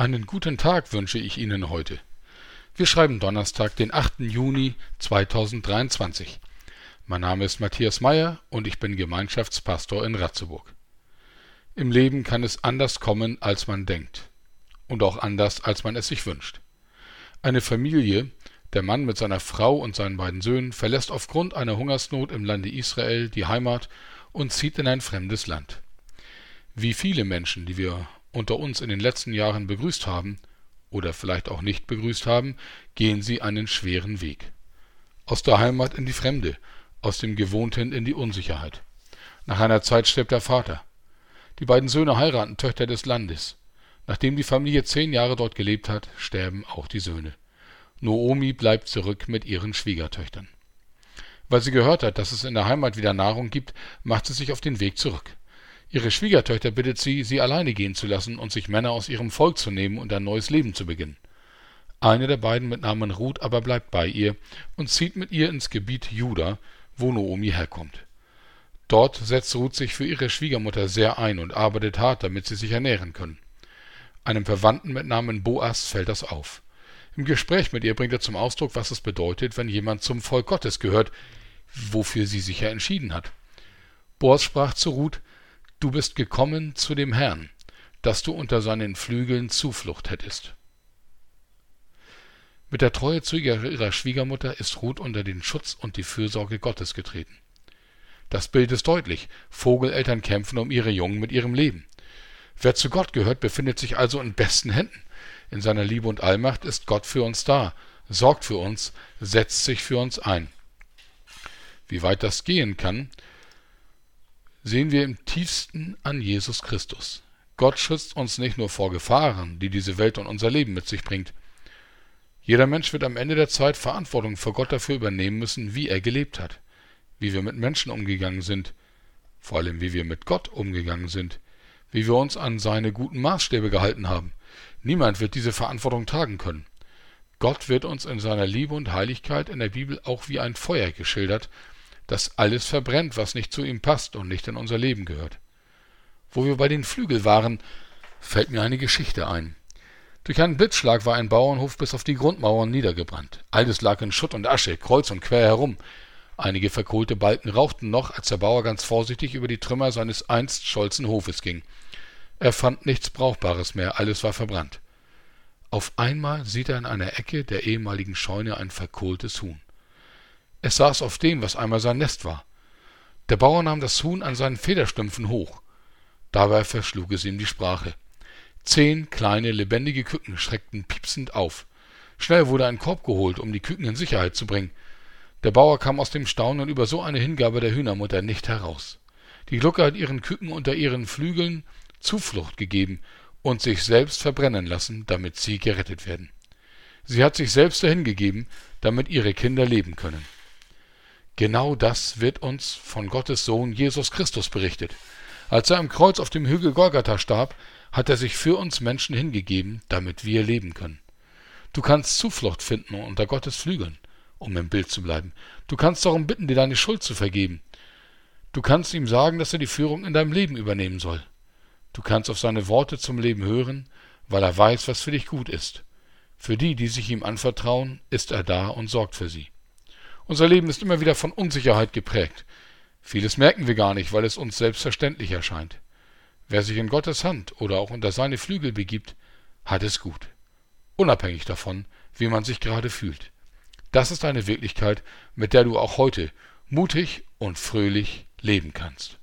Einen guten Tag wünsche ich Ihnen heute. Wir schreiben Donnerstag, den 8. Juni 2023. Mein Name ist Matthias Meyer und ich bin Gemeinschaftspastor in Ratzeburg. Im Leben kann es anders kommen, als man denkt. Und auch anders, als man es sich wünscht. Eine Familie, der Mann mit seiner Frau und seinen beiden Söhnen, verlässt aufgrund einer Hungersnot im Lande Israel die Heimat und zieht in ein fremdes Land. Wie viele Menschen, die wir unter uns in den letzten Jahren begrüßt haben oder vielleicht auch nicht begrüßt haben, gehen sie einen schweren Weg. Aus der Heimat in die Fremde, aus dem Gewohnten in die Unsicherheit. Nach einer Zeit stirbt der Vater. Die beiden Söhne heiraten Töchter des Landes. Nachdem die Familie zehn Jahre dort gelebt hat, sterben auch die Söhne. Noomi bleibt zurück mit ihren Schwiegertöchtern. Weil sie gehört hat, dass es in der Heimat wieder Nahrung gibt, macht sie sich auf den Weg zurück. Ihre Schwiegertöchter bittet sie, sie alleine gehen zu lassen und sich Männer aus ihrem Volk zu nehmen und ein neues Leben zu beginnen. Eine der beiden mit Namen Ruth aber bleibt bei ihr und zieht mit ihr ins Gebiet Juda, wo Noomi herkommt. Dort setzt Ruth sich für ihre Schwiegermutter sehr ein und arbeitet hart, damit sie sich ernähren können. Einem Verwandten mit Namen Boas fällt das auf. Im Gespräch mit ihr bringt er zum Ausdruck, was es bedeutet, wenn jemand zum Volk Gottes gehört, wofür sie sich ja entschieden hat. Boas sprach zu Ruth, Du bist gekommen zu dem Herrn, dass du unter seinen Flügeln Zuflucht hättest. Mit der Treue zu ihrer Schwiegermutter ist Ruth unter den Schutz und die Fürsorge Gottes getreten. Das Bild ist deutlich. Vogeleltern kämpfen um ihre Jungen mit ihrem Leben. Wer zu Gott gehört, befindet sich also in besten Händen. In seiner Liebe und Allmacht ist Gott für uns da, sorgt für uns, setzt sich für uns ein. Wie weit das gehen kann, sehen wir im tiefsten an Jesus Christus. Gott schützt uns nicht nur vor Gefahren, die diese Welt und unser Leben mit sich bringt. Jeder Mensch wird am Ende der Zeit Verantwortung vor Gott dafür übernehmen müssen, wie er gelebt hat, wie wir mit Menschen umgegangen sind, vor allem wie wir mit Gott umgegangen sind, wie wir uns an seine guten Maßstäbe gehalten haben. Niemand wird diese Verantwortung tragen können. Gott wird uns in seiner Liebe und Heiligkeit in der Bibel auch wie ein Feuer geschildert, das alles verbrennt, was nicht zu ihm passt und nicht in unser Leben gehört. Wo wir bei den Flügel waren, fällt mir eine Geschichte ein. Durch einen Blitzschlag war ein Bauernhof bis auf die Grundmauern niedergebrannt. Alles lag in Schutt und Asche, kreuz und quer herum. Einige verkohlte Balken rauchten noch, als der Bauer ganz vorsichtig über die Trümmer seines einst stolzen Hofes ging. Er fand nichts Brauchbares mehr, alles war verbrannt. Auf einmal sieht er in einer Ecke der ehemaligen Scheune ein verkohltes Huhn. Es saß auf dem, was einmal sein Nest war. Der Bauer nahm das Huhn an seinen Federstümpfen hoch. Dabei verschlug es ihm die Sprache. Zehn kleine, lebendige Küken schreckten piepsend auf. Schnell wurde ein Korb geholt, um die Küken in Sicherheit zu bringen. Der Bauer kam aus dem Staunen über so eine Hingabe der Hühnermutter nicht heraus. Die Glucke hat ihren Küken unter ihren Flügeln Zuflucht gegeben und sich selbst verbrennen lassen, damit sie gerettet werden. Sie hat sich selbst dahingegeben, damit ihre Kinder leben können. Genau das wird uns von Gottes Sohn Jesus Christus berichtet. Als er am Kreuz auf dem Hügel Golgatha starb, hat er sich für uns Menschen hingegeben, damit wir leben können. Du kannst Zuflucht finden unter Gottes Flügeln, um im Bild zu bleiben. Du kannst darum bitten, dir deine Schuld zu vergeben. Du kannst ihm sagen, dass er die Führung in deinem Leben übernehmen soll. Du kannst auf seine Worte zum Leben hören, weil er weiß, was für dich gut ist. Für die, die sich ihm anvertrauen, ist er da und sorgt für sie. Unser Leben ist immer wieder von Unsicherheit geprägt. Vieles merken wir gar nicht, weil es uns selbstverständlich erscheint. Wer sich in Gottes Hand oder auch unter seine Flügel begibt, hat es gut. Unabhängig davon, wie man sich gerade fühlt. Das ist eine Wirklichkeit, mit der du auch heute mutig und fröhlich leben kannst.